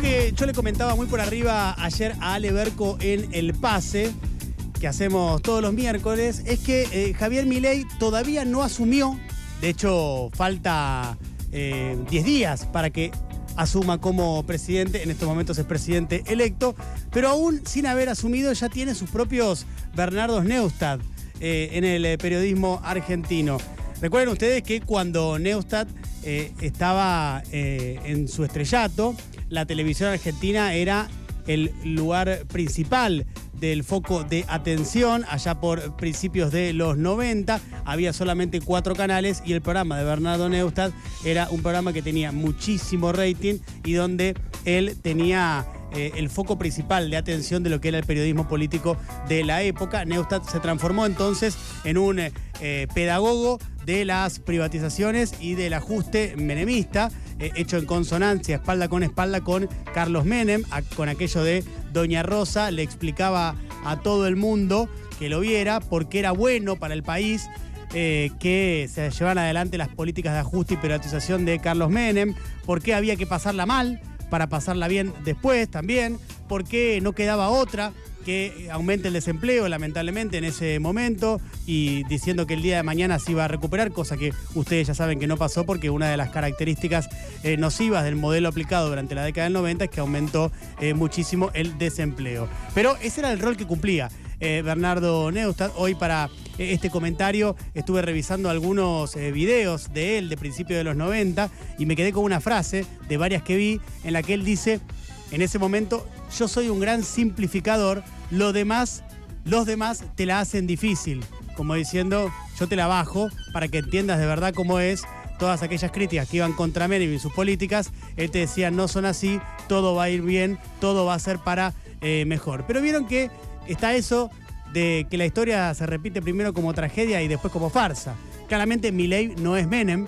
Que yo le comentaba muy por arriba ayer a Ale Berco en El Pase, que hacemos todos los miércoles, es que eh, Javier Milei todavía no asumió, de hecho falta eh, 10 días para que asuma como presidente, en estos momentos es presidente electo, pero aún sin haber asumido ya tiene sus propios Bernardos Neustadt eh, en el eh, periodismo argentino. Recuerden ustedes que cuando Neustadt eh, estaba eh, en su estrellato, la televisión argentina era el lugar principal del foco de atención allá por principios de los 90. Había solamente cuatro canales y el programa de Bernardo Neustadt era un programa que tenía muchísimo rating y donde él tenía eh, el foco principal de atención de lo que era el periodismo político de la época. Neustadt se transformó entonces en un eh, pedagogo de las privatizaciones y del ajuste menemista, eh, hecho en consonancia, espalda con espalda con Carlos Menem, con aquello de Doña Rosa, le explicaba a todo el mundo que lo viera porque era bueno para el país. eh, que se llevan adelante las políticas de ajuste y privatización de Carlos Menem, por qué había que pasarla mal para pasarla bien después también, por qué no quedaba otra que aumente el desempleo, lamentablemente, en ese momento, y diciendo que el día de mañana se iba a recuperar, cosa que ustedes ya saben que no pasó, porque una de las características eh, nocivas del modelo aplicado durante la década del 90 es que aumentó eh, muchísimo el desempleo. Pero ese era el rol que cumplía. eh, Bernardo Neustadt. Hoy para este comentario estuve revisando algunos videos de él de principios de los 90 y me quedé con una frase de varias que vi en la que él dice, en ese momento, yo soy un gran simplificador, lo demás, los demás te la hacen difícil, como diciendo, yo te la bajo para que entiendas de verdad cómo es. Todas aquellas críticas que iban contra Menem y sus políticas, él te decía, no son así, todo va a ir bien, todo va a ser para eh, mejor. Pero vieron que está eso de que la historia se repite primero como tragedia y después como farsa. Claramente Milei no es Menem,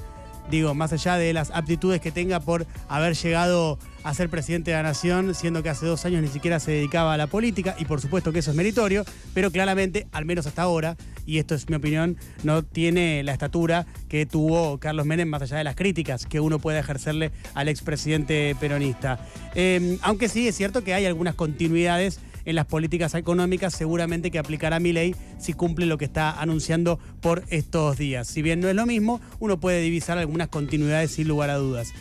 digo, más allá de las aptitudes que tenga por haber llegado a ser presidente de la nación, siendo que hace dos años ni siquiera se dedicaba a la política, y por supuesto que eso es meritorio, pero claramente, al menos hasta ahora, y esto es mi opinión, no tiene la estatura que tuvo Carlos Menem, más allá de las críticas que uno puede ejercerle al expresidente peronista. Eh, aunque sí es cierto que hay algunas continuidades en las políticas económicas, seguramente que aplicará mi ley si cumple lo que está anunciando por estos días. Si bien no es lo mismo, uno puede divisar algunas continuidades sin lugar a dudas.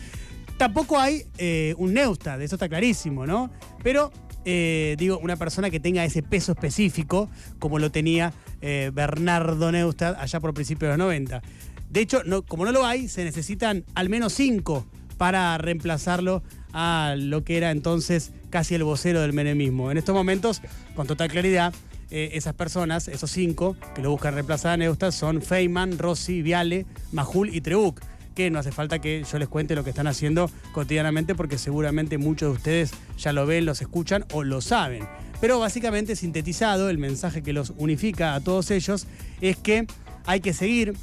Tampoco hay eh, un Neustadt, eso está clarísimo, ¿no? Pero, eh, digo, una persona que tenga ese peso específico, como lo tenía eh, Bernardo Neustadt allá por principios de los 90. De hecho, no, como no lo hay, se necesitan al menos cinco para reemplazarlo a lo que era entonces casi el vocero del menemismo. En estos momentos, con total claridad, eh, esas personas, esos cinco que lo buscan reemplazar a Neustadt, son Feynman, Rossi, Viale, Majul y Trebuch no hace falta que yo les cuente lo que están haciendo cotidianamente porque seguramente muchos de ustedes ya lo ven, los escuchan o lo saben. Pero básicamente sintetizado, el mensaje que los unifica a todos ellos es que hay que seguir,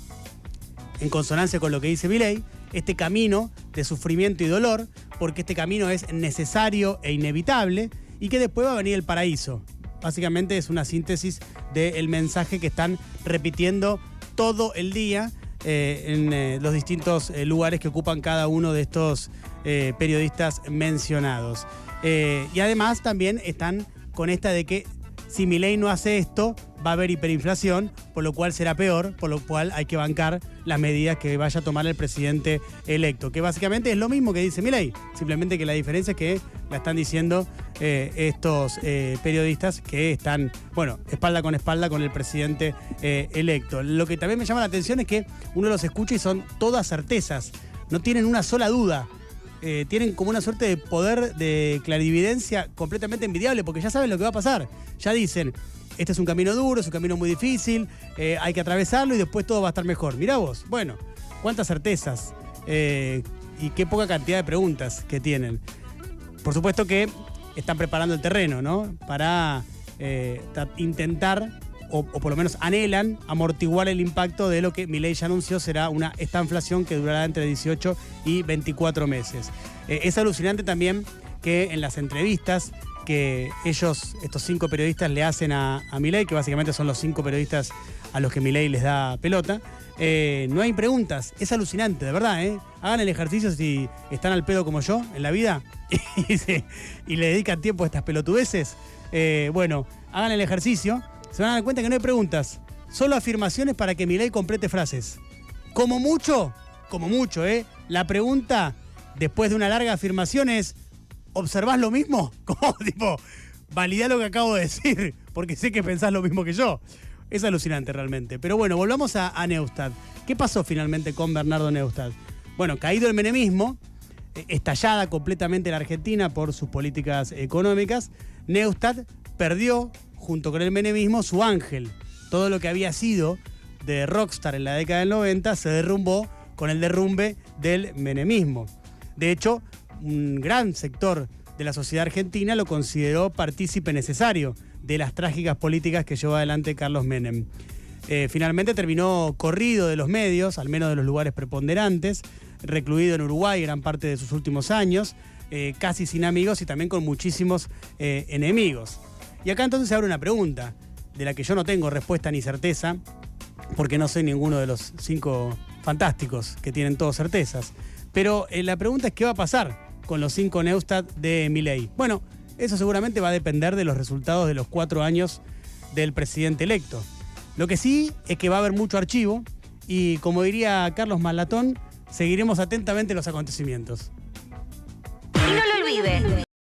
en consonancia con lo que dice Milei, este camino de sufrimiento y dolor, porque este camino es necesario e inevitable y que después va a venir el paraíso. Básicamente es una síntesis del mensaje que están repitiendo todo el día en eh, los distintos eh, lugares que ocupan cada uno de estos eh, periodistas mencionados. Eh, y además también están con esta de que si mi ley no hace esto, va a haber hiperinflación, por lo cual será peor, por lo cual hay que bancar las medidas que vaya a tomar el presidente electo, que básicamente es lo mismo que dice mi ley, simplemente que la diferencia es que la están diciendo eh, estos eh, periodistas que están, bueno, espalda con espalda con el presidente eh, electo. Lo que también me llama la atención es que uno los escucha y son todas certezas, no tienen una sola duda. Eh, tienen como una suerte de poder de clarividencia completamente envidiable, porque ya saben lo que va a pasar. Ya dicen, este es un camino duro, es un camino muy difícil, eh, hay que atravesarlo y después todo va a estar mejor. Mirá vos, bueno, cuántas certezas eh, y qué poca cantidad de preguntas que tienen. Por supuesto que están preparando el terreno, ¿no? Para intentar, o, por lo menos anhelan, amortiguar el impacto de lo que Milei ya anunció será una esta inflación que durará entre 18 y 24 meses. Eh, es alucinante también que en las entrevistas que ellos, estos cinco periodistas, le hacen a, a Milei, que básicamente son los cinco periodistas a los que Milei les da pelota. Eh, no hay preguntas, es alucinante, de verdad, ¿eh? Hagan el ejercicio si están al pedo como yo en la vida y, le dedican tiempo a estas pelotudeces. Eh, bueno, hagan el ejercicio, se van a dar cuenta que no hay preguntas, solo afirmaciones para que Milei complete frases. Como mucho, como mucho, ¿eh? La pregunta después de una larga afirmación es, ¿observás lo mismo? Como tipo, validá lo que acabo de decir, porque sé que pensás lo mismo que yo. Es alucinante realmente. Pero bueno, volvamos a, Neustadt. ¿Qué pasó finalmente con Bernardo Neustadt? Bueno, caído el menemismo, eh, estallada completamente la Argentina por sus políticas económicas, Neustadt perdió, junto con el menemismo, su ángel. Todo lo que había sido de rockstar en la década del 90 se derrumbó con el derrumbe del menemismo. De hecho, un gran sector de la sociedad argentina lo consideró partícipe necesario de las trágicas políticas que llevó adelante Carlos Menem. Eh, finalmente terminó corrido de los medios, al menos de los lugares preponderantes, recluido en Uruguay gran parte de sus últimos años, eh, casi sin amigos y también con muchísimos eh, enemigos. Y acá entonces se abre una pregunta, de la que yo no tengo respuesta ni certeza, porque no soy ninguno de los cinco fantásticos que tienen todos certezas. Pero la pregunta es qué va a pasar con los cinco Neustadt de Milei. Bueno, eso seguramente va a depender de los resultados de los cuatro años del presidente electo. Lo que sí es que va a haber mucho archivo y, como diría Carlos Malatón, seguiremos atentamente los acontecimientos. Y no lo olvide,